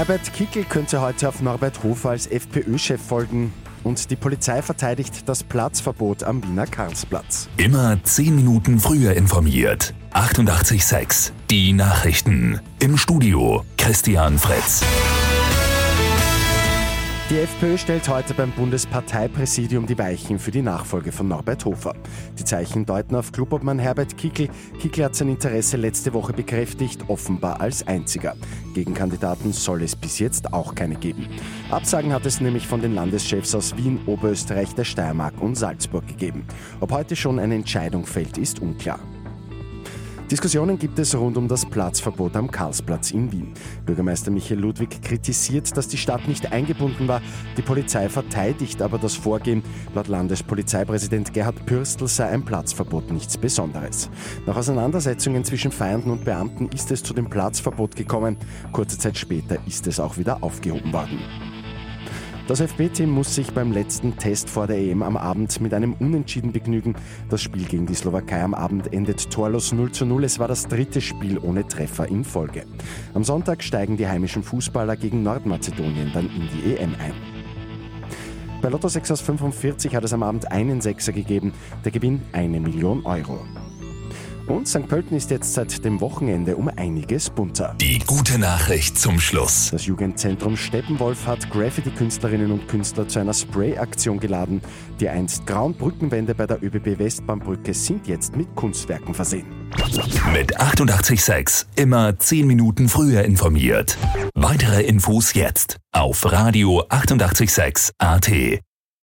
Herbert Kickel könnte heute auf Norbert Hofer als FPÖ-Chef folgen. Und die Polizei verteidigt das Platzverbot am Wiener Karlsplatz. Immer 10 Minuten früher informiert. 88.6 Die Nachrichten. Im Studio Christian Fritz. Die FPÖ stellt heute beim Bundesparteipräsidium die Weichen für die Nachfolge von Norbert Hofer. Die Zeichen deuten auf Klubobmann Herbert Kickl. Kickl hat sein Interesse letzte Woche bekräftigt, offenbar als einziger. Gegenkandidaten soll es bis jetzt auch keine geben. Absagen hat es nämlich von den Landeschefs aus Wien, Oberösterreich, der Steiermark und Salzburg gegeben. Ob heute schon eine Entscheidung fällt, ist unklar. Diskussionen gibt es rund um das Platzverbot am Karlsplatz in Wien. Bürgermeister Michael Ludwig kritisiert, dass die Stadt nicht eingebunden war. Die Polizei verteidigt aber das Vorgehen. Laut Landespolizeipräsident Gerhard Pürstl sei ein Platzverbot nichts Besonderes. Nach Auseinandersetzungen zwischen Feinden und Beamten ist es zu dem Platzverbot gekommen. Kurze Zeit später ist es auch wieder aufgehoben worden. Das FB-Team muss sich beim letzten Test vor der EM am Abend mit einem Unentschieden begnügen. Das Spiel gegen die Slowakei am Abend endet torlos 0 zu 0. Es war das dritte Spiel ohne Treffer in Folge. Am Sonntag steigen die heimischen Fußballer gegen Nordmazedonien dann in die EM ein. Bei Lotto 6 aus 45 hat es am Abend einen Sechser gegeben. Der Gewinn eine Million Euro. Und St. Pölten ist jetzt seit dem Wochenende um einiges bunter. Die gute Nachricht zum Schluss. Das Jugendzentrum Steppenwolf hat Graffiti-Künstlerinnen und Künstler zu einer Spray-Aktion geladen. Die einst grauen Brückenwände bei der ÖBB Westbahnbrücke sind jetzt mit Kunstwerken versehen. Mit 886 immer 10 Minuten früher informiert. Weitere Infos jetzt auf Radio 886 AT.